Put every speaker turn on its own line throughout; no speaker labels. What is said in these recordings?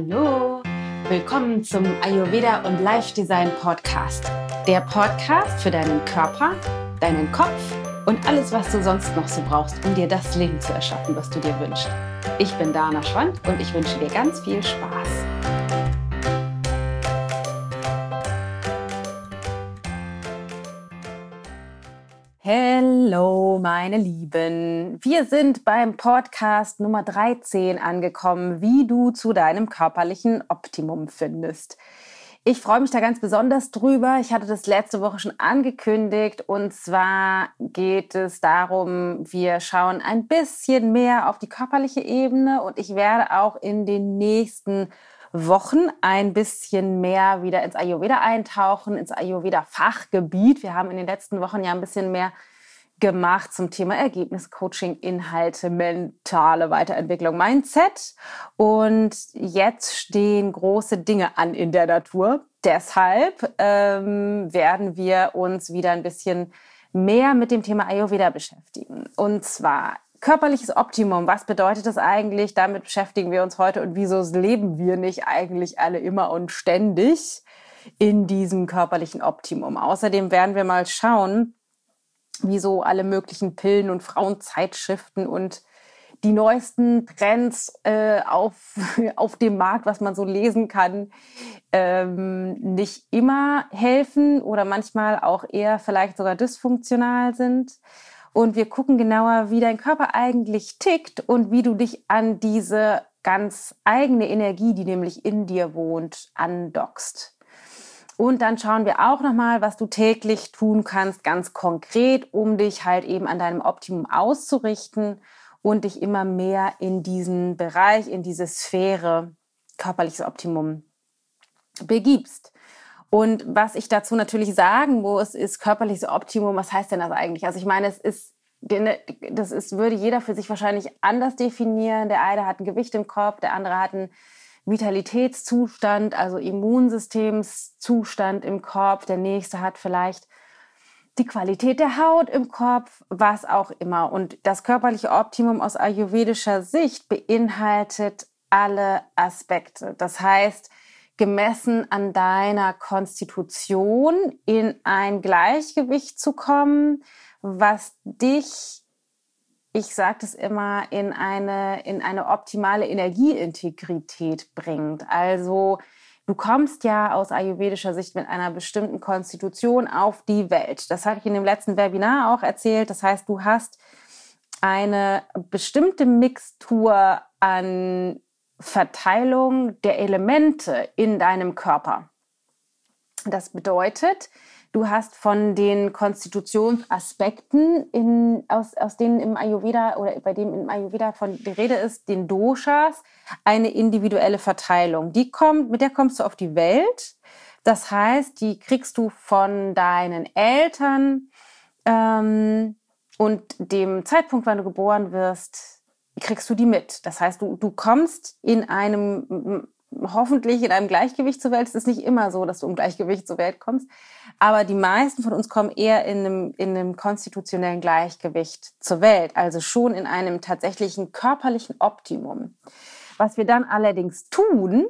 Hallo, willkommen zum Ayurveda und Life Design Podcast. Der Podcast für deinen Körper, deinen Kopf und alles, was du sonst noch so brauchst, um dir das Leben zu erschaffen, was du dir wünschst. Ich bin Dana Schwand und ich wünsche dir ganz viel Spaß. Hallo, meine Lieben. Wir sind beim Podcast Nummer 13 angekommen, wie du zu deinem körperlichen Optimum findest. Ich freue mich da ganz besonders drüber. Ich hatte das letzte Woche schon angekündigt und zwar geht es darum, wir schauen ein bisschen mehr auf die körperliche Ebene und ich werde auch in den nächsten Wochen ein bisschen mehr wieder ins Ayurveda eintauchen, ins Ayurveda-Fachgebiet. Wir haben in den letzten Wochen ja ein bisschen mehr gemacht zum Thema Ergebniscoaching, Inhalte, mentale Weiterentwicklung, Mindset. Und jetzt stehen große Dinge an in der Natur. Deshalb ähm, werden wir uns wieder ein bisschen mehr mit dem Thema Ayurveda beschäftigen. Und zwar körperliches Optimum, was bedeutet das eigentlich? Damit beschäftigen wir uns heute und wieso leben wir nicht eigentlich alle immer und ständig in diesem körperlichen Optimum? Außerdem werden wir mal schauen, wieso alle möglichen Pillen und Frauenzeitschriften und die neuesten Trends äh, auf, auf dem Markt, was man so lesen kann, ähm, nicht immer helfen oder manchmal auch eher vielleicht sogar dysfunktional sind. Und wir gucken genauer, wie dein Körper eigentlich tickt und wie du dich an diese ganz eigene Energie, die nämlich in dir wohnt, andockst. Und dann schauen wir auch nochmal, was du täglich tun kannst, ganz konkret, um dich halt eben an deinem Optimum auszurichten und dich immer mehr in diesen Bereich, in diese Sphäre körperliches Optimum begibst. Und was ich dazu natürlich sagen muss, ist körperliches Optimum. Was heißt denn das eigentlich? Also ich meine, es ist, das ist, würde jeder für sich wahrscheinlich anders definieren. Der eine hat ein Gewicht im Kopf, der andere hat einen Vitalitätszustand, also Immunsystemszustand im Kopf. Der nächste hat vielleicht die Qualität der Haut im Kopf, was auch immer. Und das körperliche Optimum aus ayurvedischer Sicht beinhaltet alle Aspekte. Das heißt, gemessen an deiner Konstitution in ein Gleichgewicht zu kommen, was dich, ich sage es immer, in eine, in eine optimale Energieintegrität bringt. Also du kommst ja aus ayurvedischer Sicht mit einer bestimmten Konstitution auf die Welt. Das hatte ich in dem letzten Webinar auch erzählt. Das heißt, du hast eine bestimmte Mixtur an Verteilung der Elemente in deinem Körper. Das bedeutet, du hast von den Konstitutionsaspekten, in, aus, aus denen im Ayurveda oder bei dem im Ayurveda von die Rede ist, den Doshas, eine individuelle Verteilung. Die kommt, mit der kommst du auf die Welt. Das heißt, die kriegst du von deinen Eltern ähm, und dem Zeitpunkt, wann du geboren wirst, kriegst du die mit. Das heißt, du, du kommst in einem, hoffentlich in einem Gleichgewicht zur Welt. Es ist nicht immer so, dass du im Gleichgewicht zur Welt kommst. Aber die meisten von uns kommen eher in einem, in einem konstitutionellen Gleichgewicht zur Welt. Also schon in einem tatsächlichen körperlichen Optimum. Was wir dann allerdings tun,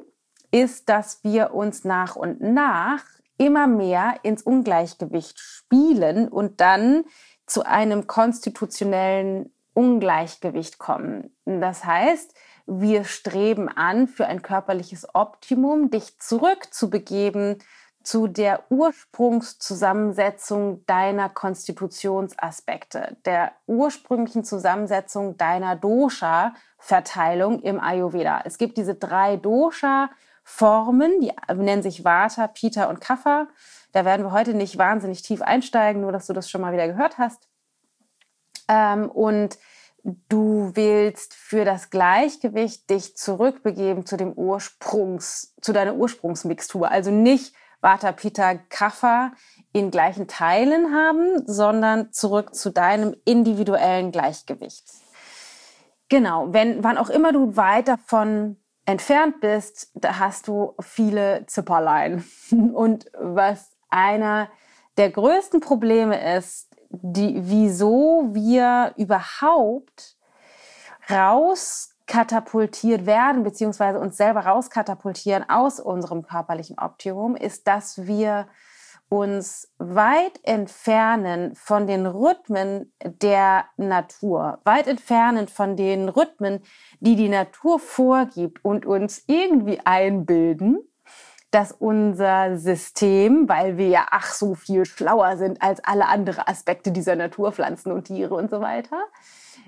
ist, dass wir uns nach und nach immer mehr ins Ungleichgewicht spielen und dann zu einem konstitutionellen Ungleichgewicht kommen. Das heißt, wir streben an, für ein körperliches Optimum dich zurückzubegeben zu der Ursprungszusammensetzung deiner Konstitutionsaspekte, der ursprünglichen Zusammensetzung deiner Dosha-Verteilung im Ayurveda. Es gibt diese drei Dosha-Formen, die nennen sich Vata, Pitta und Kapha. Da werden wir heute nicht wahnsinnig tief einsteigen, nur dass du das schon mal wieder gehört hast. Ähm, und du willst für das Gleichgewicht dich zurückbegeben zu dem Ursprungs, zu deiner Ursprungsmixtur. Also nicht Vata, Pitta, Kapha in gleichen Teilen haben, sondern zurück zu deinem individuellen Gleichgewicht. Genau, wenn, wann auch immer du weit davon entfernt bist, da hast du viele Zipperlein. Und was einer der größten Probleme ist, die, wieso wir überhaupt rauskriegen katapultiert werden, beziehungsweise uns selber rauskatapultieren aus unserem körperlichen Optimum, ist, dass wir uns weit entfernen von den Rhythmen der Natur, weit entfernen von den Rhythmen, die die Natur vorgibt und uns irgendwie einbilden, dass unser System, weil wir ja ach so viel schlauer sind als alle anderen Aspekte dieser Natur, Pflanzen und Tiere und so weiter,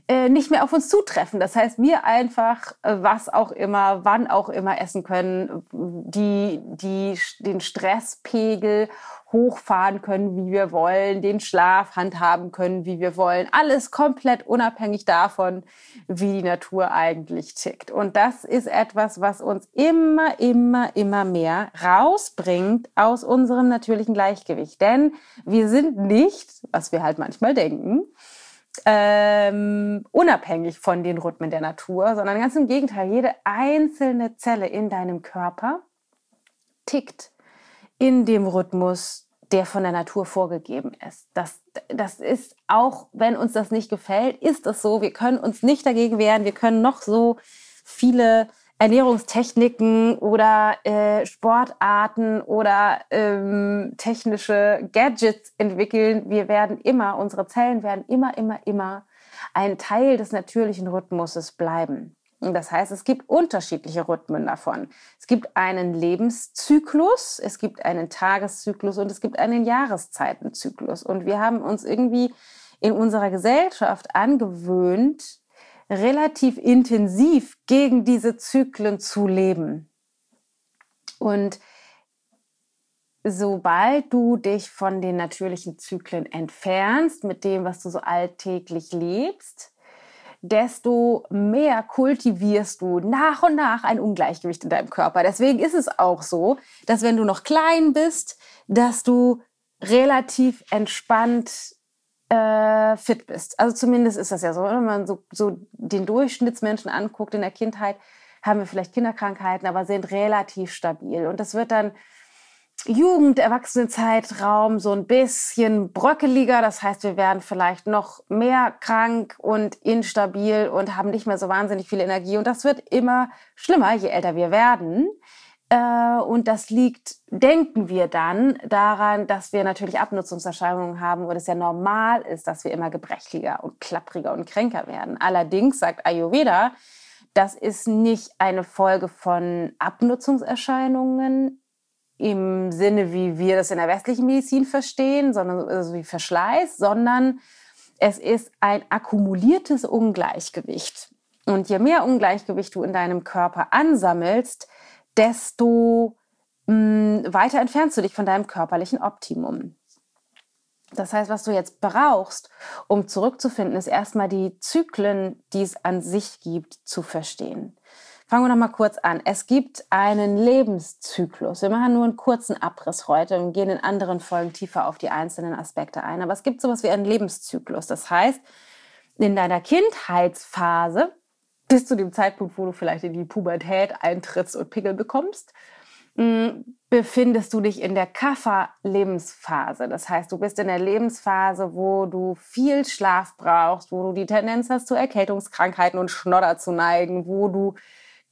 äh, nicht mehr auf uns zutreffen. Das heißt, wir einfach äh, was auch immer, wann auch immer essen können, die, die den Stresspegel hochfahren können, wie wir wollen, den Schlaf handhaben können, wie wir wollen. Alles komplett unabhängig davon, wie die Natur eigentlich tickt. Und das ist etwas, was uns immer, immer, immer mehr rausbringt aus unserem natürlichen Gleichgewicht. Denn wir sind nicht, was wir halt manchmal denken, ähm, unabhängig von den Rhythmen der Natur, sondern ganz im Gegenteil, jede einzelne Zelle in deinem Körper tickt in dem Rhythmus, der von der Natur vorgegeben ist. Das, das ist auch, wenn uns das nicht gefällt, ist das so. Wir können uns nicht dagegen wehren. Wir können noch so viele Ernährungstechniken oder äh, Sportarten oder ähm, technische Gadgets entwickeln. Wir werden immer, unsere Zellen werden immer, immer, immer ein Teil des natürlichen Rhythmuses bleiben. Das heißt, es gibt unterschiedliche Rhythmen davon. Es gibt einen Lebenszyklus, es gibt einen Tageszyklus und es gibt einen Jahreszeitenzyklus. Und wir haben uns irgendwie in unserer Gesellschaft angewöhnt, relativ intensiv gegen diese Zyklen zu leben. Und sobald du dich von den natürlichen Zyklen entfernst, mit dem, was du so alltäglich lebst, desto mehr kultivierst du nach und nach ein Ungleichgewicht in deinem Körper. Deswegen ist es auch so, dass wenn du noch klein bist, dass du relativ entspannt äh, fit bist. Also zumindest ist das ja so, wenn man so, so den Durchschnittsmenschen anguckt in der Kindheit, haben wir vielleicht Kinderkrankheiten, aber sind relativ stabil. Und das wird dann Jugend, Erwachsenenzeitraum so ein bisschen bröckeliger. Das heißt, wir werden vielleicht noch mehr krank und instabil und haben nicht mehr so wahnsinnig viel Energie. Und das wird immer schlimmer, je älter wir werden. Äh, und das liegt, denken wir dann, daran, dass wir natürlich Abnutzungserscheinungen haben, wo es ja normal ist, dass wir immer gebrechliger und klappriger und kränker werden. Allerdings sagt Ayurveda, das ist nicht eine Folge von Abnutzungserscheinungen im Sinne, wie wir das in der westlichen Medizin verstehen, sondern also wie Verschleiß, sondern es ist ein akkumuliertes Ungleichgewicht. Und je mehr Ungleichgewicht du in deinem Körper ansammelst, desto mh, mm, weiter entfernst du dich von deinem körperlichen Optimum. Das heißt, was du jetzt brauchst, um zurückzufinden, ist erstmal die Zyklen, die es an sich gibt, zu verstehen. Fangen wir noch mal kurz an. Es gibt einen Lebenszyklus. Wir machen nur einen kurzen Abriss heute und gehen in anderen Folgen tiefer auf die einzelnen Aspekte ein. Aber es gibt sowas wie einen Lebenszyklus. Das heißt, in deiner Kindheitsphase bis zu dem Zeitpunkt, wo du vielleicht in die Pubertät eintrittst und Pickel bekommst, mm, befindest du dich in der Kaffer-Lebensphase. Das heißt, du bist in der Lebensphase, wo du viel Schlaf brauchst, wo du die Tendenz hast, zu Erkältungskrankheiten und Schnodder zu neigen, wo du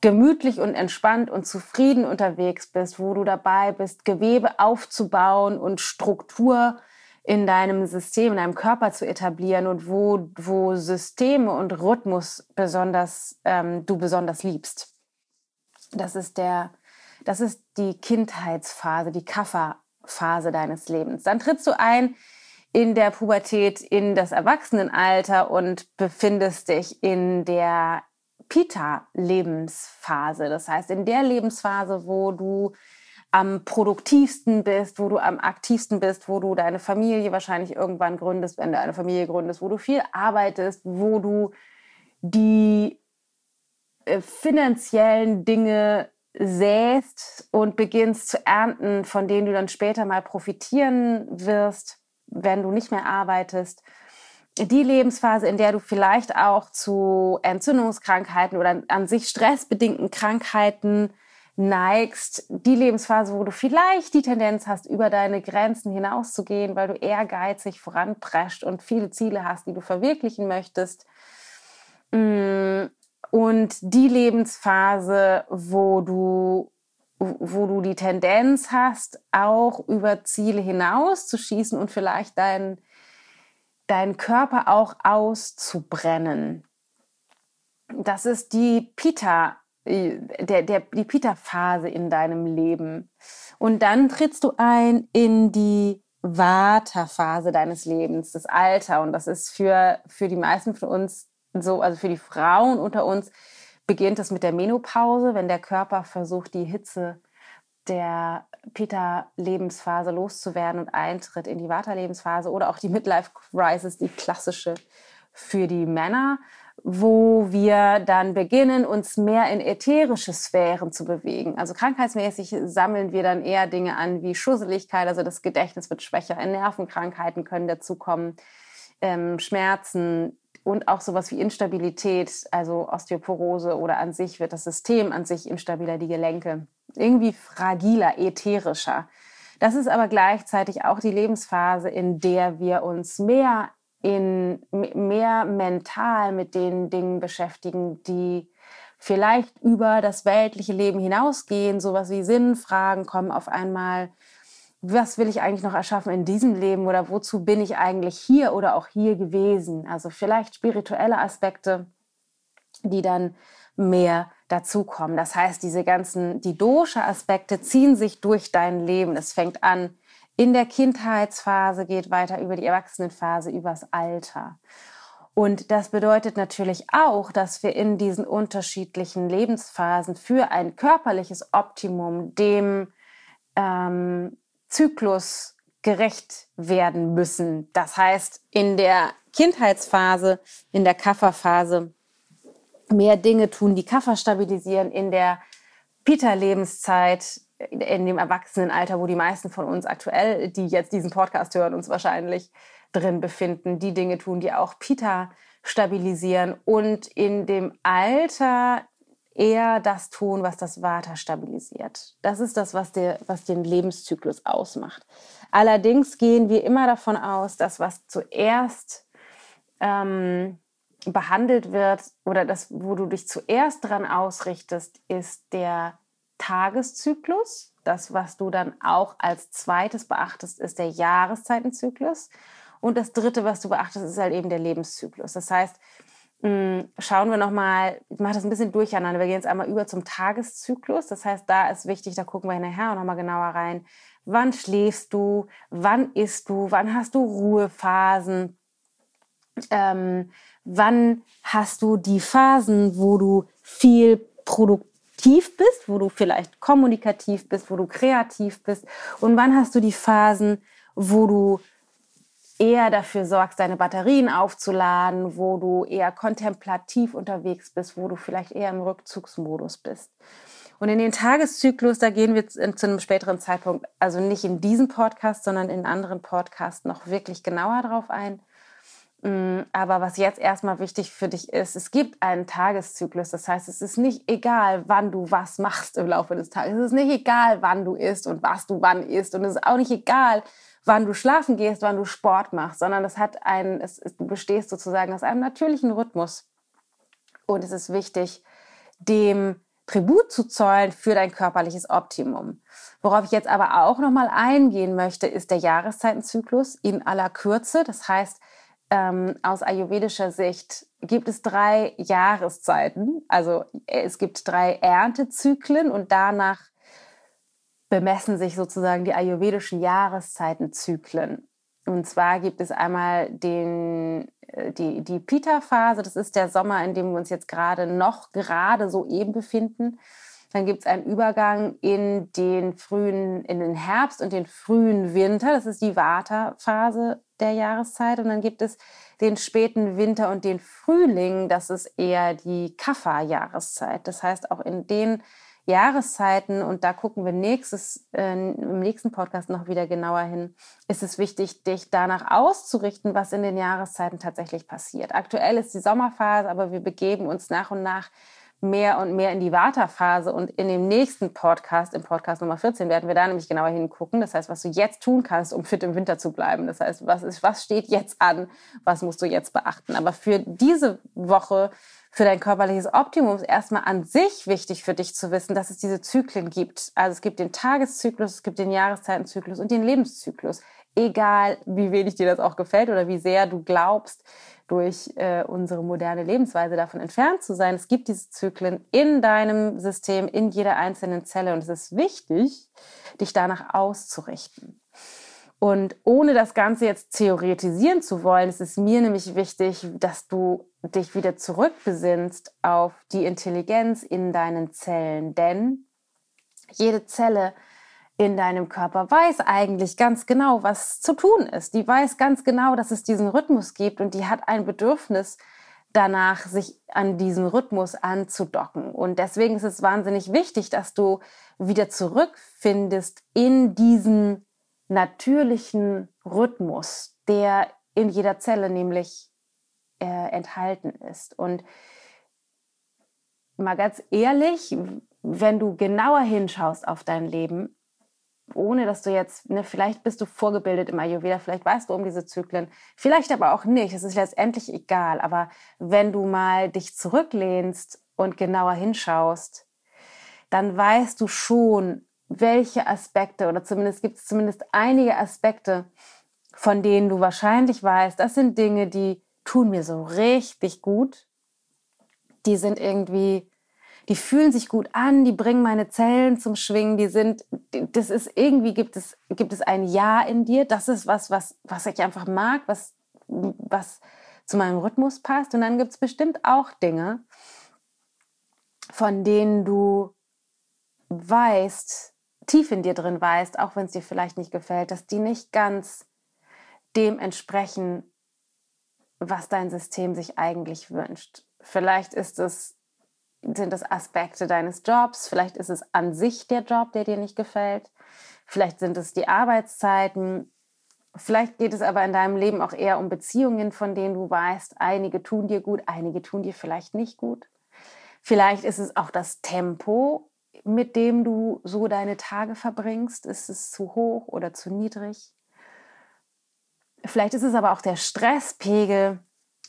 gemütlich und entspannt und zufrieden unterwegs bist, wo du dabei bist, Gewebe aufzubauen und Struktur in deinem System, in deinem Körper zu etablieren und wo, wo Systeme und Rhythmus besonders, ähm, du besonders liebst. Das ist der, das ist die Kindheitsphase, die Kafferphase deines Lebens. Dann trittst du ein in der Pubertät, in das Erwachsenenalter und befindest dich in der Pita-Lebensphase. Das heißt, in der Lebensphase, wo du am produktivsten bist, wo du am aktivsten bist, wo du deine Familie wahrscheinlich irgendwann gründest, wenn du eine Familie gründest, wo du viel arbeitest, wo du die äh, finanziellen Dinge säst und beginnst zu ernten, von denen du dann später mal profitieren wirst, wenn du nicht mehr arbeitest. Die Lebensphase, in der du vielleicht auch zu Entzündungskrankheiten oder an sich stressbedingten Krankheiten neigst, die Lebensphase, wo du vielleicht die Tendenz hast, über deine Grenzen hinauszugehen, weil du ehrgeizig voranprescht und viele Ziele hast, die du verwirklichen möchtest. Mm, und die Lebensphase, wo du wo du die Tendenz hast, auch über Ziele hinaus zu schießen und vielleicht deinen dein Körper auch auszubrennen. Das ist die Pita, der, der, die Pita-Phase in deinem Leben. Und dann trittst du ein in die Vata-Phase deines Lebens, das Alter. Und das ist für, für die meisten von uns so, also für die Frauen unter uns, beginnt es mit der Menopause, wenn der Körper versucht, die Hitze der Peter-Lebensphase loszuwerden und eintritt in die Vata-Lebensphase oder auch die Midlife-Crisis, die klassische für die Männer, wo wir dann beginnen, uns mehr in ätherische Sphären zu bewegen. Also krankheitsmäßig sammeln wir dann eher Dinge an wie Schusseligkeit, also das Gedächtnis wird schwächer, Nervenkrankheiten können dazukommen, ähm, Schmerzen, und auch sowas wie Instabilität, also Osteoporose oder an sich wird das System an sich instabiler, die Gelenke. Irgendwie fragiler, ätherischer. Das ist aber gleichzeitig auch die Lebensphase, in der wir uns mehr in mehr mental mit den Dingen beschäftigen, die vielleicht über das weltliche Leben hinausgehen, sowas wie Sinnfragen kommen auf einmal was will ich eigentlich noch erschaffen in diesem Leben oder wozu bin ich eigentlich hier oder auch hier gewesen? Also vielleicht spirituelle Aspekte, die dann mehr dazukommen. Das heißt, diese ganzen, die Dosha-Aspekte ziehen sich durch dein Leben. Es fängt an in der Kindheitsphase, geht weiter über die Erwachsenenphase, übers Alter. Und das bedeutet natürlich auch, dass wir in diesen unterschiedlichen Lebensphasen für ein körperliches Optimum dem ähm, Zyklus gerecht werden müssen. Das heißt, in der Kindheitsphase, in der Kafferphase mehr Dinge tun, die Kaffer stabilisieren, in der Pita-Lebenszeit, in dem Erwachsenenalter, wo die meisten von uns aktuell, die jetzt diesen Podcast hören, uns wahrscheinlich drin befinden, die Dinge tun, die auch Pita stabilisieren und in dem Alter eher das tun, was das Vata stabilisiert. Das ist das, was, der, was den Lebenszyklus ausmacht. Allerdings gehen wir immer davon aus, dass was zuerst ähm, behandelt wird oder das, wo du dich zuerst dran ausrichtest, ist der Tageszyklus. Das, was du dann auch als zweites beachtest, ist der Jahreszeitenzyklus. Und das dritte, was du beachtest, ist halt eben der Lebenszyklus. Das heißt, hm, schauen wir nochmal, ich mache das ein bisschen durcheinander. Wir gehen jetzt einmal über zum Tageszyklus. Das heißt, da ist wichtig, da gucken wir nachher nochmal genauer rein. Wann schläfst du? Wann isst du? Wann hast du Ruhephasen? Ähm, wann hast du die Phasen, wo du viel produktiv bist, wo du vielleicht kommunikativ bist, wo du kreativ bist? Und wann hast du die Phasen, wo du eher dafür sorgst, deine Batterien aufzuladen, wo du eher kontemplativ unterwegs bist, wo du vielleicht eher im Rückzugsmodus bist. Und in den Tageszyklus, da gehen wir zu einem späteren Zeitpunkt, also nicht in diesem Podcast, sondern in anderen Podcasts noch wirklich genauer drauf ein. Mm, aber was jetzt erstmal wichtig für dich ist, es gibt einen Tageszyklus. Das heißt, es ist nicht egal, wann du was machst im Laufe des Tages. Es ist nicht egal, wann du isst und was du wann isst. Und es ist auch nicht egal, wann du schlafen gehst, wann du Sport machst, sondern es hat einen, es, du bestehst sozusagen aus einem natürlichen Rhythmus. Und es ist wichtig, dem Tribut zu zollen für dein körperliches Optimum. Worauf ich jetzt aber auch nochmal eingehen möchte, ist der Jahreszeitenzyklus in aller Kürze. Das heißt, ähm, aus ayurvedischer Sicht gibt es drei Jahreszeiten. Also es gibt drei Erntezyklen und danach bemessen sich sozusagen die ayurvedischen Jahreszeitenzyklen. Und zwar gibt es einmal den, äh, die, die Pita-Phase, das ist der Sommer, in dem wir uns jetzt gerade noch gerade so eben befinden. Dann gibt es einen Übergang in den frühen, in den Herbst und den frühen Winter. Das ist die Vata-Phase der Jahreszeit. Und dann gibt es den späten Winter und den Frühling. Das ist eher die Kapha-Jahreszeit. Das heißt, auch in den Jahreszeiten, und da gucken wir nächstes, äh, im nächsten Podcast noch wieder genauer hin, ist es wichtig, dich danach auszurichten, was in den Jahreszeiten tatsächlich passiert. Aktuell ist die Sommerphase, aber wir begeben uns nach und nach mehr und mehr in die Vata-Phase und in dem nächsten Podcast, im Podcast Nummer 14, werden wir da nämlich genauer hingucken. Das heißt, was du jetzt tun kannst, um fit im Winter zu bleiben. Das heißt, was, ist, was steht jetzt an, was musst du jetzt beachten. Aber für diese Woche, für dein körperliches Optimum ist erstmal an sich wichtig für dich zu wissen, dass es diese Zyklen gibt. Also es gibt den Tageszyklus, es gibt den Jahreszeitenzyklus und den Lebenszyklus. Egal, wie wenig dir das auch gefällt oder wie sehr du glaubst, durch äh, unsere moderne Lebensweise davon entfernt zu sein. Es gibt diese Zyklen in deinem System, in jeder einzelnen Zelle und es ist wichtig, dich danach auszurichten. Und ohne das Ganze jetzt theoretisieren zu wollen, ist es mir nämlich wichtig, dass du dich wieder zurückbesinnst auf die Intelligenz in deinen Zellen. Denn jede Zelle in deinem Körper weiß eigentlich ganz genau, was zu tun ist. Die weiß ganz genau, dass es diesen Rhythmus gibt und die hat ein Bedürfnis danach, sich an diesen Rhythmus anzudocken. Und deswegen ist es wahnsinnig wichtig, dass du wieder zurückfindest in diesen natürlichen Rhythmus, der in jeder Zelle nämlich äh, enthalten ist. Und mal ganz ehrlich, wenn du genauer hinschaust auf dein Leben, ohne dass du jetzt, ne, vielleicht bist du vorgebildet im Ayurveda, vielleicht weißt du um diese Zyklen, vielleicht aber auch nicht, es ist letztendlich egal. Aber wenn du mal dich zurücklehnst und genauer hinschaust, dann weißt du schon, welche Aspekte oder zumindest gibt es zumindest einige Aspekte, von denen du wahrscheinlich weißt, das sind Dinge, die tun mir so richtig gut. Die sind irgendwie die fühlen sich gut an, die bringen meine Zellen zum Schwingen, die sind, das ist irgendwie gibt es, gibt es ein Ja in dir, das ist was, was, was ich einfach mag, was, was zu meinem Rhythmus passt. Und dann gibt es bestimmt auch Dinge, von denen du weißt, tief in dir drin weißt, auch wenn es dir vielleicht nicht gefällt, dass die nicht ganz dem entsprechen, was dein System sich eigentlich wünscht. Vielleicht ist es sind es Aspekte deines Jobs, vielleicht ist es an sich der Job, der dir nicht gefällt, vielleicht sind es die Arbeitszeiten, vielleicht geht es aber in deinem Leben auch eher um Beziehungen, von denen du weißt, einige tun dir gut, einige tun dir vielleicht nicht gut. Vielleicht ist es auch das Tempo, mit dem du so deine Tage verbringst. Ist es zu hoch oder zu niedrig? Vielleicht ist es aber auch der Stresspegel,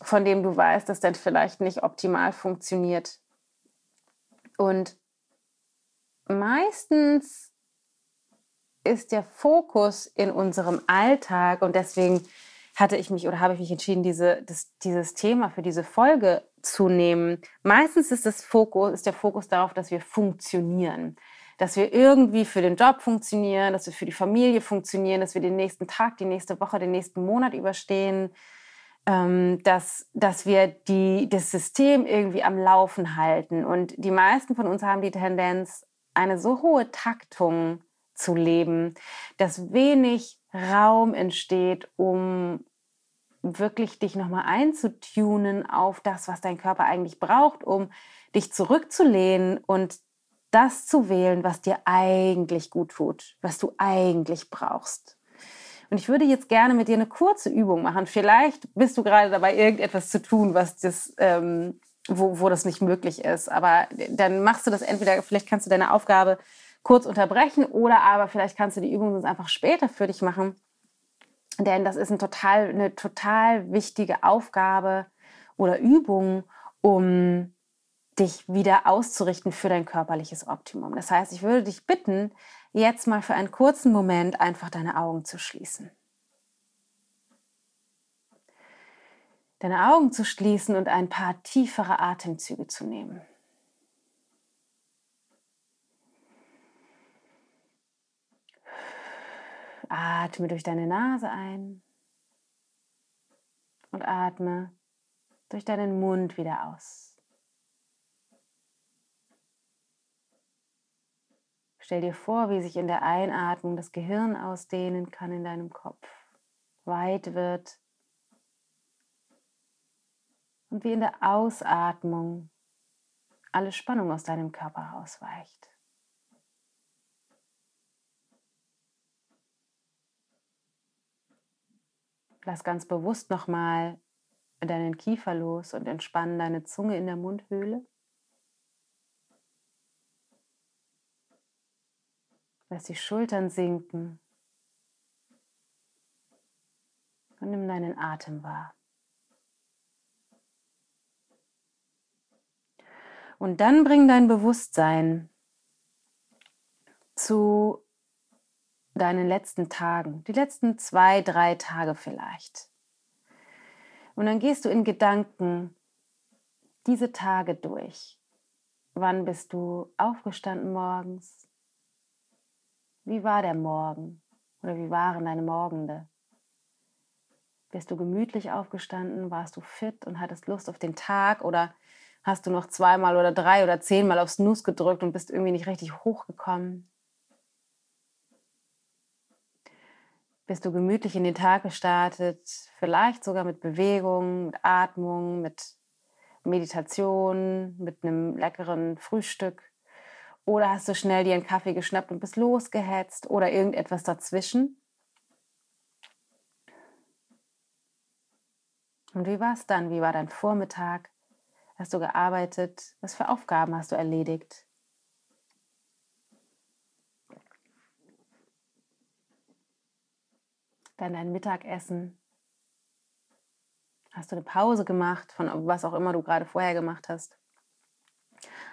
von dem du weißt, dass der vielleicht nicht optimal funktioniert. Und meistens ist der Fokus in unserem Alltag und deswegen hatte ich mich oder habe ich mich entschieden, diese, das, dieses Thema für diese Folge zu nehmen. Meistens ist, das Fokus, ist der Fokus darauf, dass wir funktionieren. Dass wir irgendwie für den Job funktionieren, dass wir für die Familie funktionieren, dass wir den nächsten Tag, die nächste Woche, den nächsten Monat überstehen, ähm, dass, dass wir die, das System irgendwie am Laufen halten. Und die meisten von uns haben die Tendenz, eine so hohe Taktung zu leben, dass wenig Raum entsteht, um wirklich dich nochmal einzutunen auf das, was dein Körper eigentlich braucht, um dich zurückzulehnen und das zu wählen, was dir eigentlich gut tut, was du eigentlich brauchst. Und ich würde jetzt gerne mit dir eine kurze Übung machen. Vielleicht bist du gerade dabei, irgendetwas zu tun, was das, ähm, wo, wo das nicht möglich ist. Aber dann machst du das entweder, vielleicht kannst du deine Aufgabe kurz unterbrechen oder aber vielleicht kannst du die Übung sonst einfach später für dich machen. Denn das ist ein total, eine total wichtige Aufgabe oder Übung, um dich wieder auszurichten für dein körperliches Optimum. Das heißt, ich würde dich bitten, jetzt mal für einen kurzen Moment einfach deine Augen zu schließen. Deine Augen zu schließen und ein paar tiefere Atemzüge zu nehmen. Atme durch deine Nase ein und atme durch deinen Mund wieder aus. Stell dir vor, wie sich in der Einatmung das Gehirn ausdehnen kann in deinem Kopf, weit wird und wie in der Ausatmung alle Spannung aus deinem Körper ausweicht. Lass ganz bewusst nochmal deinen Kiefer los und entspann deine Zunge in der Mundhöhle. Lass die Schultern sinken. Und nimm deinen Atem wahr. Und dann bring dein Bewusstsein zu deinen letzten Tagen, die letzten zwei, drei Tage vielleicht. Und dann gehst du in Gedanken diese Tage durch. Wann bist du aufgestanden morgens? Wie war der Morgen? Oder wie waren deine Morgende? Bist du gemütlich aufgestanden? Warst du fit und hattest Lust auf den Tag? Oder hast du noch zweimal oder drei oder zehnmal aufs Nuss gedrückt und bist irgendwie nicht richtig hochgekommen? Bist du gemütlich in den Tag gestartet, vielleicht sogar mit Bewegung, mit Atmung, mit Meditation, mit einem leckeren Frühstück? Oder hast du schnell dir einen Kaffee geschnappt und bist losgehetzt oder irgendetwas dazwischen? Und wie war es dann? Wie war dein Vormittag? Hast du gearbeitet? Was für Aufgaben hast du erledigt? Dann dein Mittagessen. Hast du eine Pause gemacht von was auch immer du gerade vorher gemacht hast?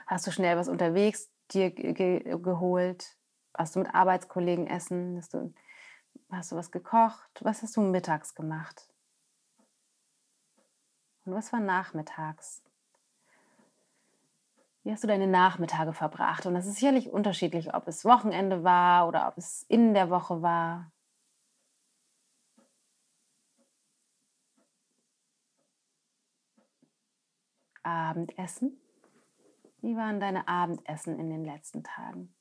Hast du schnell was unterwegs dir ge geholt? Hast du mit Arbeitskollegen essen? Hast du, hast du was gekocht? Was hast du mittags gemacht? Und was war nachmittags? Wie hast du deine Nachmittage verbracht? Und das ist sicherlich unterschiedlich, ob es Wochenende war oder ob es in der Woche war. Abendessen? Wie waren deine Abendessen in den letzten Tagen?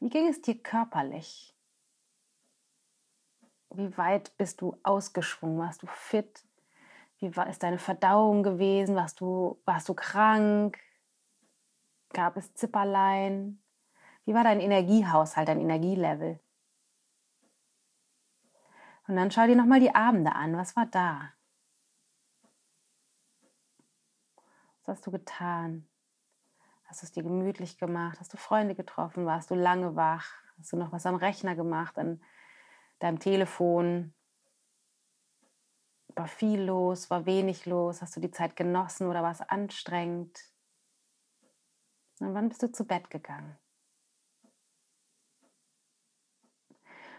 Wie ging es dir körperlich? Wie weit bist du ausgeschwungen? Warst du fit? Wie war, ist deine Verdauung gewesen? Warst du, warst du krank? Gab es Zipperlein? Wie war dein Energiehaushalt, dein Energielevel? Und dann schau dir nochmal die Abende an. Was war da? Was hast du getan? Hast du es dir gemütlich gemacht? Hast du Freunde getroffen? Warst du lange wach? Hast du noch was am Rechner gemacht, an deinem Telefon? War viel los? War wenig los? Hast du die Zeit genossen oder war es anstrengend? Und wann bist du zu Bett gegangen?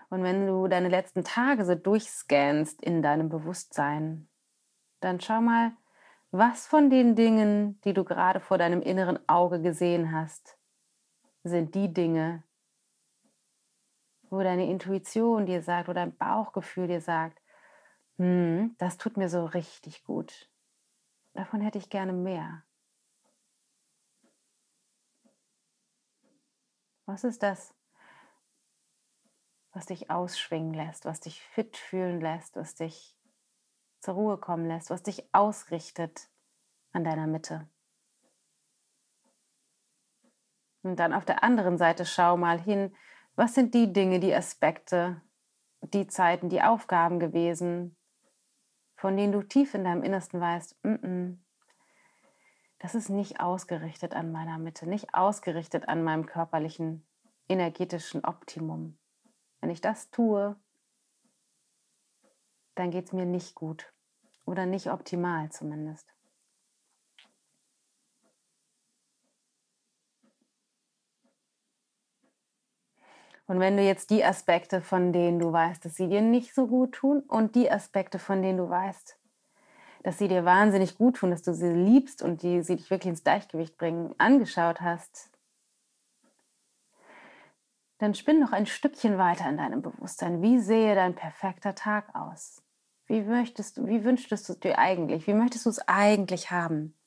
Und wenn du deine letzten Tage so durchscannst in deinem Bewusstsein, dann schau mal, was von den Dingen, die du gerade vor deinem inneren Auge gesehen hast, sind die Dinge, wo deine Intuition dir sagt oder dein Bauchgefühl dir sagt, hm, das tut mir so richtig gut. Davon hätte ich gerne mehr. Was ist das, was dich ausschwingen lässt, was dich fit fühlen lässt, was dich zur Ruhe kommen lässt, was dich ausrichtet an deiner Mitte. Und dann auf der anderen Seite schau mal hin, was sind die Dinge, die Aspekte, die Zeiten, die Aufgaben gewesen, von denen du tief in deinem Innersten weißt, mm -mm, das ist nicht ausgerichtet an meiner Mitte, nicht ausgerichtet an meinem körperlichen, energetischen Optimum. Wenn ich das tue, dann geht es mir nicht gut. Oder nicht optimal zumindest. Und wenn du jetzt die Aspekte, von denen du weißt, dass sie dir nicht so gut tun, und die Aspekte, von denen du weißt, dass sie dir wahnsinnig gut tun, dass du sie liebst und die sie dich wirklich ins Gleichgewicht bringen, angeschaut hast, dann spinn noch ein Stückchen weiter in deinem Bewusstsein. Wie sehe dein perfekter Tag aus? Wie möchtest du, wie wünschtest du dir eigentlich? Wie möchtest du es eigentlich haben?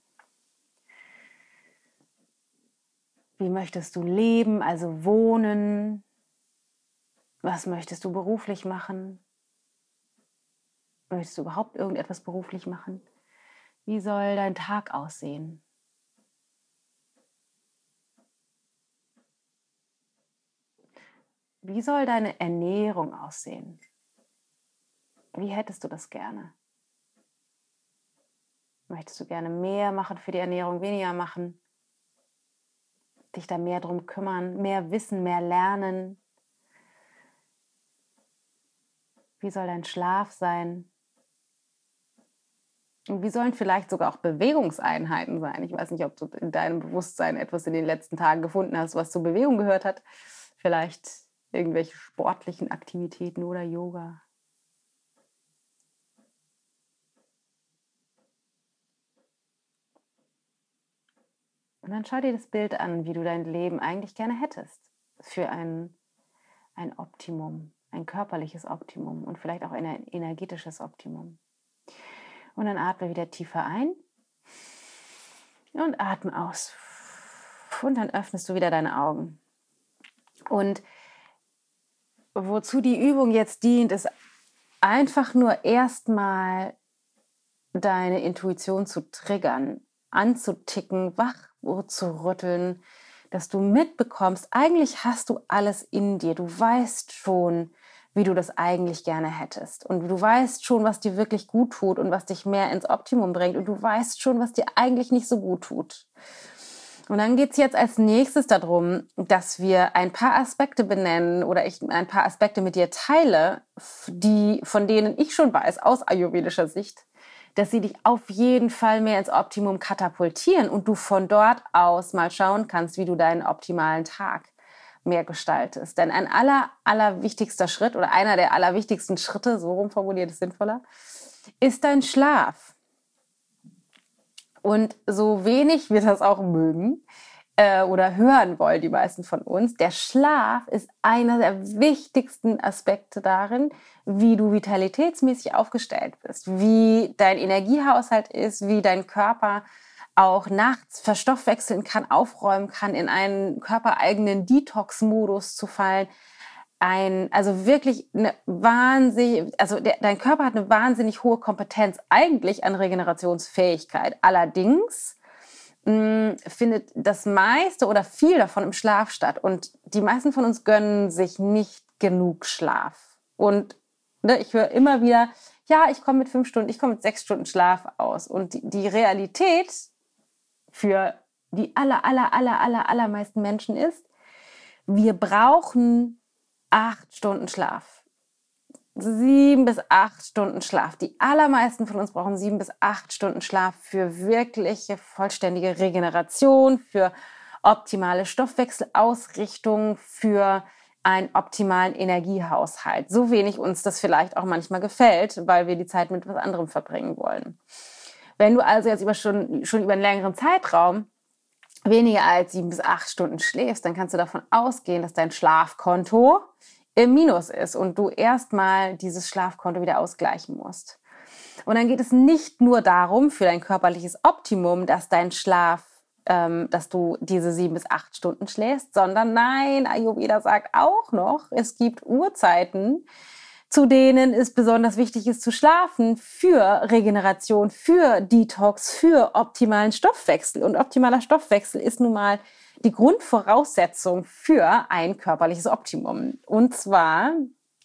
Wie möchtest du leben, also wohnen? Was möchtest du beruflich machen? Möchtest du überhaupt irgendetwas beruflich machen? Wie soll dein Tag aussehen? Wie soll deine Ernährung aussehen? Wie hättest du das gerne? Möchtest du gerne mehr machen für die Ernährung, weniger machen? dich da mehr drum kümmern, mehr wissen, mehr lernen? Wie soll dein Schlaf sein? Und wie sollen vielleicht sogar auch Bewegungseinheiten sein? Ich weiß nicht, ob du in deinem Bewusstsein etwas in den letzten Tagen gefunden hast, was zur Bewegung gehört hat. Vielleicht irgendwelche sportlichen Aktivitäten oder Yoga. Und dann schau dir das Bild an, wie du dein Leben eigentlich gerne hättest. Für ein, ein Optimum, ein körperliches Optimum und vielleicht auch ein energetisches Optimum. Und dann atme wieder tiefer ein und atme aus. Und dann öffnest du wieder deine Augen. Und wozu die Übung jetzt dient, ist einfach nur erstmal deine Intuition zu triggern, anzuticken, wach zu rütteln, dass du mitbekommst, eigentlich hast du alles in dir. Du weißt schon, wie du das eigentlich gerne hättest. Und du weißt schon, was dir wirklich gut tut und was dich mehr ins Optimum bringt. Und du weißt schon, was dir eigentlich nicht so gut tut. Und dann geht es jetzt als nächstes darum, dass wir ein paar Aspekte benennen oder ich ein paar Aspekte mit dir teile, die, von denen ich schon weiß, aus ayurvedischer Sicht, dass sie dich auf jeden Fall mehr ins Optimum katapultieren und du von dort aus mal schauen kannst, wie du deinen optimalen Tag mehr gestaltest. Denn ein aller, allerwichtigster Schritt oder einer der allerwichtigsten Schritte, so rum formuliert ist sinnvoller, ist dein Schlaf. Und so wenig wir das auch mögen äh, oder hören wollen, die meisten von uns, der Schlaf ist einer der wichtigsten Aspekte darin, wie du vitalitätsmäßig aufgestellt bist, wie dein Energiehaushalt ist, wie dein Körper auch nachts verstoffwechseln kann, aufräumen kann, in einen körpereigenen Detox-Modus zu fallen. Ein, also wirklich eine wahnsinnig, also der, dein Körper hat eine wahnsinnig hohe Kompetenz eigentlich an Regenerationsfähigkeit. Allerdings mh, hm, findet das meiste oder viel davon im Schlaf statt und die meisten von uns gönnen sich nicht genug Schlaf. Und ne, ich höre immer wieder, ja, ich komme mit fünf Stunden, ich komme mit sechs Stunden Schlaf aus. Und die, die Realität für die aller, aller, aller, aller, allermeisten Menschen ist, wir brauchen acht Stunden Schlaf. Sieben bis acht Stunden Schlaf. Die allermeisten von uns brauchen sieben bis acht Stunden Schlaf für wirkliche vollständige Regeneration, für optimale Stoffwechselausrichtung, für einen optimalen Energiehaushalt. So wenig uns das vielleicht auch manchmal gefällt, weil wir die Zeit mit was anderem verbringen wollen. Wenn du also jetzt über schon, schon über einen längeren Zeitraum weniger als sieben bis acht Stunden schläfst, dann kannst du davon ausgehen, dass dein Schlafkonto im Minus ist und du erstmal dieses Schlafkonto wieder ausgleichen musst. Und dann geht es nicht nur darum, für dein körperliches Optimum, dass dein Schlaf, ähm, dass du diese sieben bis acht Stunden schläfst, sondern nein, Ayurveda sagt auch noch, es gibt Uhrzeiten, zu denen es besonders wichtig ist zu schlafen für Regeneration, für Detox, für optimalen Stoffwechsel. Und optimaler Stoffwechsel ist nun mal die Grundvoraussetzung für ein körperliches Optimum. Und zwar,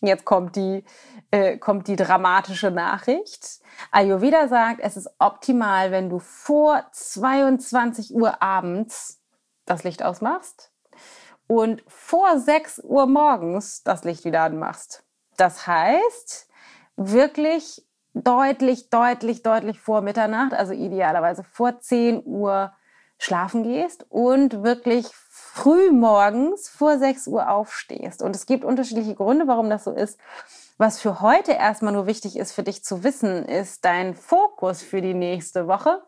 jetzt kommt die, äh, kommt die dramatische Nachricht. Ayurveda sagt, es ist optimal, wenn du vor 22 Uhr abends das Licht ausmachst und vor 6 Uhr morgens das Licht wieder anmachst. Das heißt, wirklich deutlich, deutlich, deutlich vor Mitternacht, also idealerweise vor 10 Uhr schlafen gehst und wirklich früh morgens vor 6 Uhr aufstehst. Und es gibt unterschiedliche Gründe, warum das so ist. Was für heute erstmal nur wichtig ist für dich zu wissen, ist dein Fokus für die nächste Woche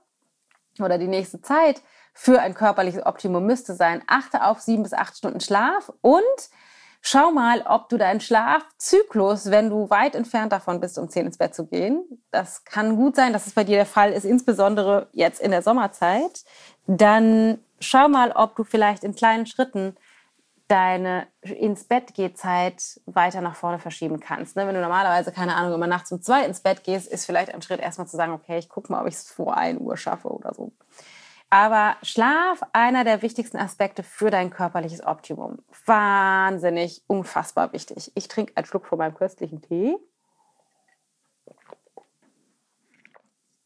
oder die nächste Zeit für ein körperliches Optimum müsste sein. Achte auf sieben bis acht Stunden Schlaf und Schau mal, ob du deinen Schlafzyklus, wenn du weit entfernt davon bist, um 10 ins Bett zu gehen, das kann gut sein, dass es bei dir der Fall ist, insbesondere jetzt in der Sommerzeit, dann schau mal, ob du vielleicht in kleinen Schritten deine ins Bett Gehzeit weiter nach vorne verschieben kannst. Ne? Wenn du normalerweise, keine Ahnung, immer nachts um zwei ins Bett gehst, ist vielleicht ein Schritt erstmal zu sagen, okay, ich gucke mal, ob ich es vor 1 Uhr schaffe oder so. Aber Schlaf, einer der wichtigsten Aspekte für dein körperliches Optimum. Wahnsinnig, unfassbar wichtig. Ich trinke einen Schluck von meinem köstlichen Tee.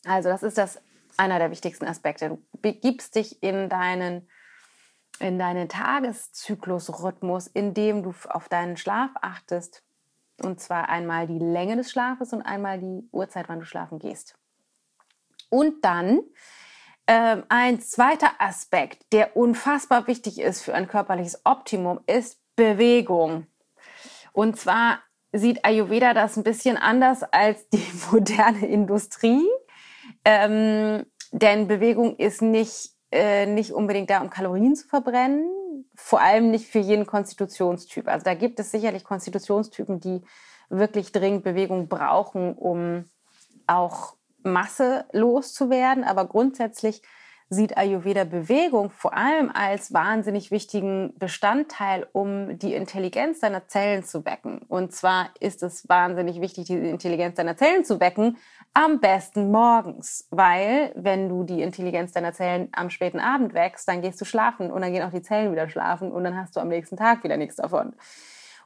Also das ist das einer der wichtigsten Aspekte. Du begibst dich in deinen in deinen Tageszyklusrhythmus, indem du auf deinen Schlaf achtest. Und zwar einmal die Länge des Schlafes und einmal die Uhrzeit, wann du schlafen gehst. Und dann ähm, ein zweiter Aspekt, der unfassbar wichtig ist für ein körperliches Optimum, ist Bewegung. Und zwar sieht Ayurveda das ein bisschen anders als die moderne Industrie. Ähm, denn Bewegung ist nicht, äh, nicht unbedingt da, um Kalorien zu verbrennen, vor allem nicht für jeden Konstitutionstyp. Also da gibt es sicherlich Konstitutionstypen, die wirklich dringend Bewegung brauchen, um auch Masse loszuwerden. Aber grundsätzlich sieht Ayurveda Bewegung vor allem als wahnsinnig wichtigen Bestandteil, um die Intelligenz deiner Zellen zu wecken. Und zwar ist es wahnsinnig wichtig, die Intelligenz deiner Zellen zu wecken, am besten morgens, weil wenn du die Intelligenz deiner Zellen am späten Abend wächst, dann gehst du schlafen und dann gehen auch die Zellen wieder schlafen und dann hast du am nächsten Tag wieder nichts davon.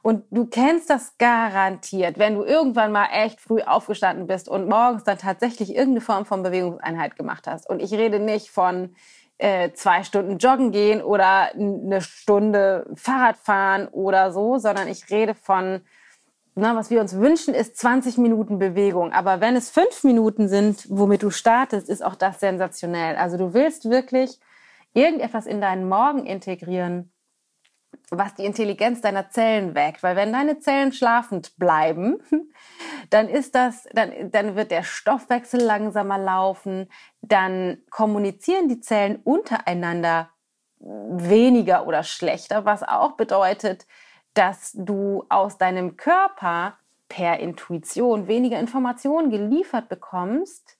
Und du kennst das garantiert, wenn du irgendwann mal echt früh aufgestanden bist und morgens dann tatsächlich irgendeine Form von Bewegungseinheit gemacht hast. Und ich rede nicht von äh, zwei Stunden joggen gehen oder eine Stunde Fahrrad fahren oder so, sondern ich rede von, na, was wir uns wünschen, ist 20 Minuten Bewegung. Aber wenn es fünf Minuten sind, womit du startest, ist auch das sensationell. Also du willst wirklich irgendetwas in deinen Morgen integrieren, was die Intelligenz deiner Zellen weckt. Weil wenn deine Zellen schlafend bleiben, dann ist das, dann, dann wird der Stoffwechsel langsamer laufen, dann kommunizieren die Zellen untereinander weniger oder schlechter, was auch bedeutet, dass du aus deinem Körper per Intuition weniger Informationen geliefert bekommst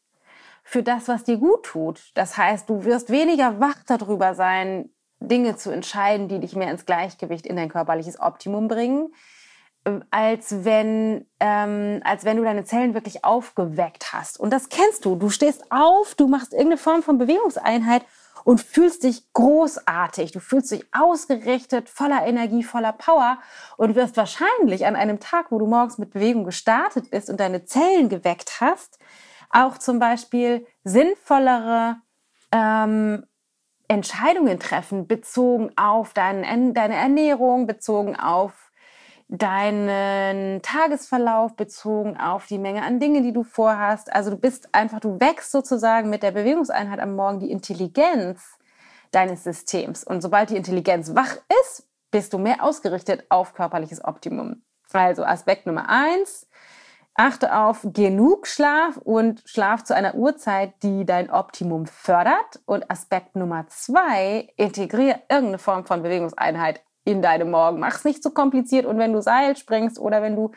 für das, was dir gut tut. Das heißt, du wirst weniger wach darüber sein, Dinge zu entscheiden, die dich mehr ins Gleichgewicht in dein körperliches Optimum bringen, äh, als wenn, ähm, als wenn du deine Zellen wirklich aufgeweckt hast. Und das kennst du. Du stehst auf, du machst irgendeine Form von Bewegungseinheit und fühlst dich großartig. Du fühlst dich ausgerichtet, voller Energie, voller Power und wirst wahrscheinlich an einem Tag, wo du morgens mit Bewegung gestartet bist und deine Zellen geweckt hast, auch zum Beispiel sinnvollere ähm, Entscheidungen treffen, bezogen auf dein, deine Ernährung, bezogen auf deinen Tagesverlauf, bezogen auf die Menge an Dingen, die du vorhast. Also du bist einfach, du wächst sozusagen mit der Bewegungseinheit am Morgen die Intelligenz deines Systems. Und sobald die Intelligenz wach ist, bist du mehr ausgerichtet auf körperliches Optimum. Also Aspekt Nummer eins, Achte auf genug Schlaf und Schlaf zu einer Uhrzeit, die dein Optimum fördert. Und Aspekt Nummer zwei, integriere irgendeine Form von Bewegungseinheit in deinem Morgen. Mach es nicht zu so kompliziert. Und wenn du Seil springst oder wenn du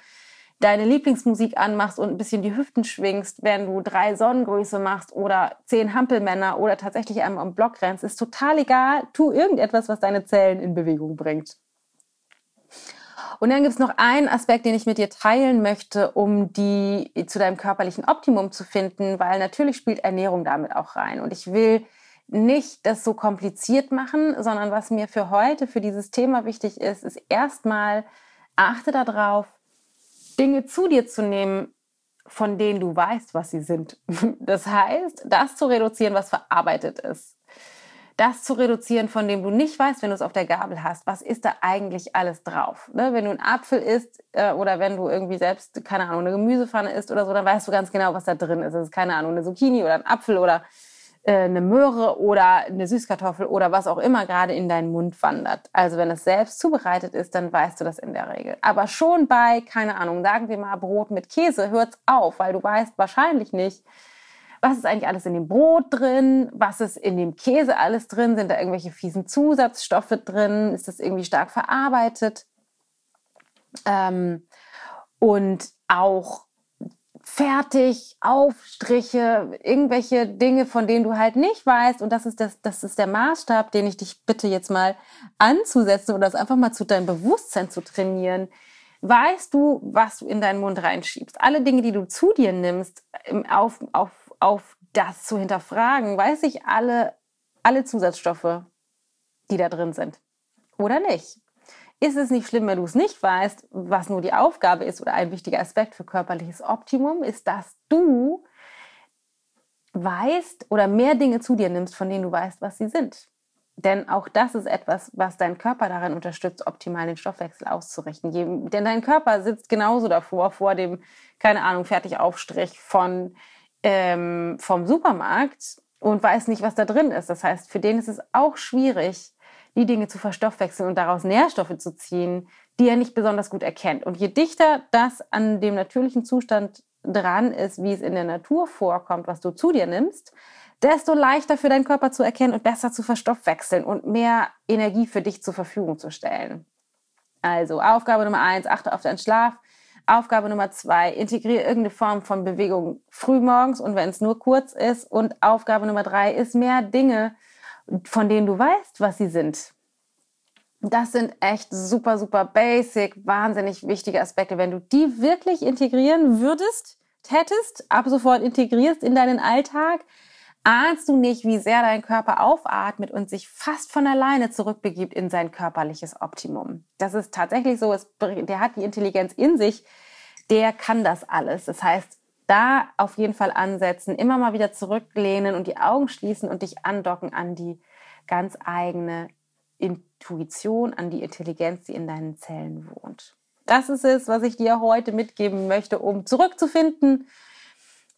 deine Lieblingsmusik anmachst und ein bisschen die Hüften schwingst, wenn du drei Sonnengröße machst oder zehn Hampelmänner oder tatsächlich einmal am Block rennst, ist total egal. Tu irgendetwas, was deine Zellen in Bewegung bringt. Und dann gibt es noch einen Aspekt, den ich mit dir teilen möchte, um die zu deinem körperlichen Optimum zu finden, weil natürlich spielt Ernährung damit auch rein. Und ich will nicht das so kompliziert machen, sondern was mir für heute, für dieses Thema wichtig ist, ist erstmal achte darauf, Dinge zu dir zu nehmen, von denen du weißt, was sie sind. Das heißt, das zu reduzieren, was verarbeitet ist das zu reduzieren, von dem du nicht weißt, wenn du es auf der Gabel hast, was ist da eigentlich alles drauf? Ne? Wenn du einen Apfel isst äh, oder wenn du irgendwie selbst, keine Ahnung, eine Gemüsepfanne isst oder so, dann weißt du ganz genau, was da drin ist. Es ist keine Ahnung, eine Zucchini oder ein Apfel oder äh, eine Möhre oder eine Süßkartoffel oder was auch immer gerade in deinen Mund wandert. Also wenn es selbst zubereitet ist, dann weißt du das in der Regel. Aber schon bei, keine Ahnung, sagen wir mal Brot mit Käse, hört's auf, weil du weißt wahrscheinlich nicht, was ist eigentlich alles in dem Brot drin, was ist in dem Käse alles drin, sind da irgendwelche fiesen Zusatzstoffe drin, ist das irgendwie stark verarbeitet ähm, und auch fertig, Aufstriche, irgendwelche Dinge, von denen du halt nicht weißt. Und das ist, das, das ist der Maßstab, den ich dich bitte jetzt mal anzusetzen oder das einfach mal zu deinem Bewusstsein zu trainieren. Weißt du, was du in deinen Mund reinschiebst? Alle Dinge, die du zu dir nimmst, auf, auf auf das zu hinterfragen, weiß ich alle, alle Zusatzstoffe, die da drin sind. Oder nicht? Ist es nicht schlimm, wenn du es nicht weißt, was nur die Aufgabe ist oder ein wichtiger Aspekt für körperliches Optimum, ist, dass du weißt oder mehr Dinge zu dir nimmst, von denen du weißt, was sie sind. Denn auch das ist etwas, was deinen Körper darin unterstützt, optimal den Stoffwechsel auszurichten. Denn dein Körper sitzt genauso davor, vor dem, keine Ahnung, Fertigaufstrich von, ähm, vom Supermarkt und weiß nicht, was da drin ist. Das heißt, für den ist es auch schwierig, die Dinge zu verstoffwechseln und daraus Nährstoffe zu ziehen, die er nicht besonders gut erkennt. Und je dichter das an dem natürlichen Zustand dran ist, wie es in der Natur vorkommt, was du zu dir nimmst, desto leichter für deinen Körper zu erkennen und besser zu verstoffwechseln und mehr Energie für dich zur Verfügung zu stellen. Also Aufgabe Nummer eins, achte auf deinen Schlaf. Aufgabe Nummer zwei, integriere irgendeine Form von Bewegung frühmorgens und wenn es nur kurz ist. Und Aufgabe Nummer drei ist mehr Dinge, von denen du weißt, was sie sind. Das sind echt super, super basic, wahnsinnig wichtige Aspekte. Wenn du die wirklich integrieren würdest, hättest, ab sofort integrierst in deinen Alltag, ahnst du nicht, wie sehr dein Körper aufatmet und sich fast von alleine zurückbegibt in sein körperliches Optimum. Das ist tatsächlich so, es, der hat die Intelligenz in sich, der kann das alles. Das heißt, da auf jeden Fall ansetzen, immer mal wieder zurücklehnen und die Augen schließen und dich andocken an die ganz eigene Intuition, an die Intelligenz, die in deinen Zellen wohnt. Das ist es, was ich dir heute mitgeben möchte, um zurückzufinden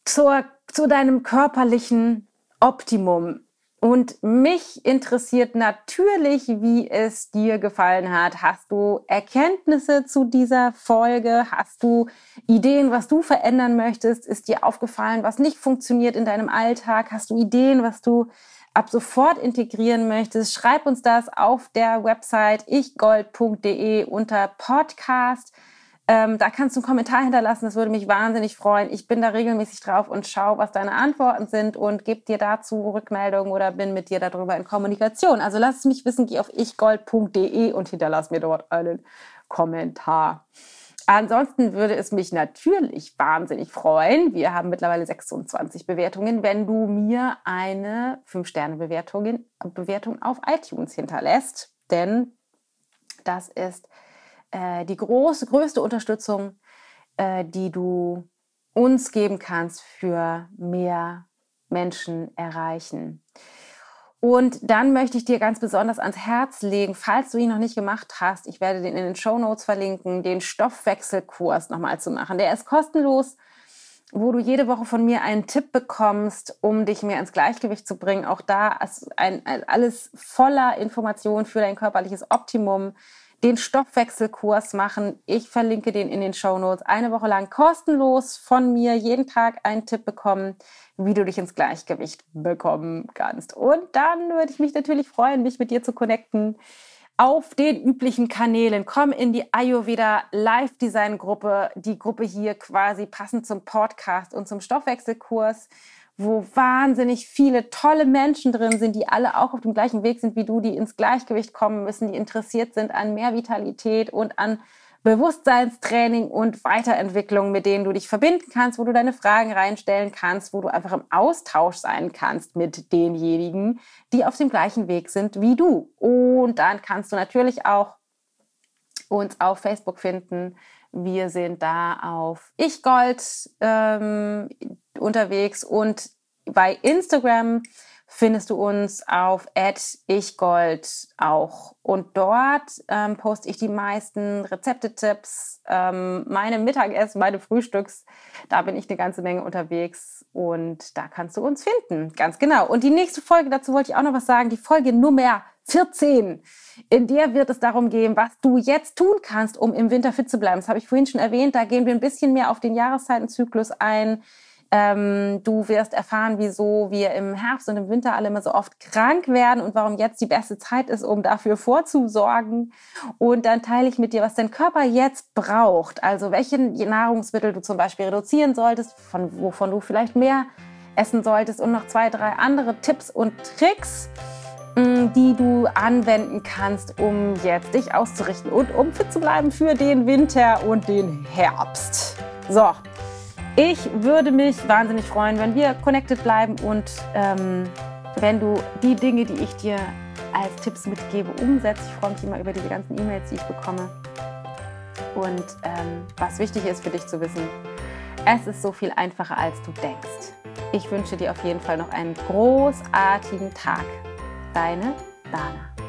zur, zu deinem körperlichen Optimum. Und mich interessiert natürlich, wie es dir gefallen hat. Hast du Erkenntnisse zu dieser Folge? Hast du Ideen, was du verändern möchtest? Ist dir aufgefallen, was nicht funktioniert in deinem Alltag? Hast du Ideen, was du ab sofort integrieren möchtest? Schreib uns das auf der Website ichgold.de unter Podcast. Ähm, da kannst du einen Kommentar hinterlassen, das würde mich wahnsinnig freuen. Ich bin da regelmäßig drauf und schaue, was deine Antworten sind und gebe dir dazu Rückmeldungen oder bin mit dir darüber in Kommunikation. Also lass es mich wissen, geh auf ichgold.de und hinterlass mir dort einen Kommentar. Ansonsten würde es mich natürlich wahnsinnig freuen. Wir haben mittlerweile 26 Bewertungen, wenn du mir eine 5-Sterne-Bewertung Bewertung auf iTunes hinterlässt. Denn das ist äh, die große, größte Unterstützung, äh, die du uns geben kannst für mehr Menschen erreichen. Und dann möchte ich dir ganz besonders ans Herz legen, falls du ihn noch nicht gemacht hast, ich werde den in den Show Notes verlinken, den Stoffwechselkurs nochmal zu machen. Der ist kostenlos, wo du jede Woche von mir einen Tipp bekommst, um dich mehr ins Gleichgewicht zu bringen. Auch da ist ein, alles voller Informationen für dein körperliches Optimum den Stoffwechselkurs machen. Ich verlinke den in den Show Notes. Eine Woche lang kostenlos von mir jeden Tag einen Tipp bekommen, wie du dich ins Gleichgewicht bekommen kannst. Und dann würde ich mich natürlich freuen, mich mit dir zu connecten auf den üblichen Kanälen. Komm in die Ayurveda Live Design Gruppe, die Gruppe hier quasi passend zum Podcast und zum Stoffwechselkurs wo wahnsinnig viele tolle Menschen drin sind, die alle auch auf dem gleichen Weg sind wie du, die ins Gleichgewicht kommen müssen, die interessiert sind an mehr Vitalität und an Bewusstseinstraining und Weiterentwicklung, mit denen du dich verbinden kannst, wo du deine Fragen reinstellen kannst, wo du einfach im Austausch sein kannst mit denjenigen, die auf dem gleichen Weg sind wie du. Und dann kannst du natürlich auch uns auf Facebook finden. Wir sind da auf ichgold ähm, unterwegs und bei Instagram findest du uns auf ichgold auch. Und dort ähm, poste ich die meisten Rezepte-Tipps, ähm, meine Mittagessen, meine Frühstücks. Da bin ich eine ganze Menge unterwegs und da kannst du uns finden. Ganz genau. Und die nächste Folge, dazu wollte ich auch noch was sagen, die Folge Nummer 14. In der wird es darum gehen, was du jetzt tun kannst, um im Winter fit zu bleiben. Das habe ich vorhin schon erwähnt. Da gehen wir ein bisschen mehr auf den Jahreszeitenzyklus ein ähm, du wirst erfahren, wieso wir im Herbst und im Winter alle immer so oft krank werden und warum jetzt die beste Zeit ist, um dafür vorzusorgen. Und dann teile ich mit dir, was dein Körper jetzt braucht. Also welche Nahrungsmittel du zum Beispiel reduzieren solltest, von, wovon du vielleicht mehr essen solltest und noch zwei, drei andere Tipps und Tricks, mm, die du anwenden kannst, um jetzt dich auszurichten und um fit zu bleiben für den Winter und den Herbst. So, ich würde mich wahnsinnig freuen, wenn wir connected bleiben und ähm, wenn du die Dinge, die ich dir als Tipps mitgebe, umsetzt. Ich freue mich immer über diese ganzen E-Mails, die ich bekomme. Und ähm, was wichtig ist für dich zu wissen, es ist so viel einfacher, als du denkst. Ich wünsche dir auf jeden Fall noch einen großartigen Tag. Deine Dana.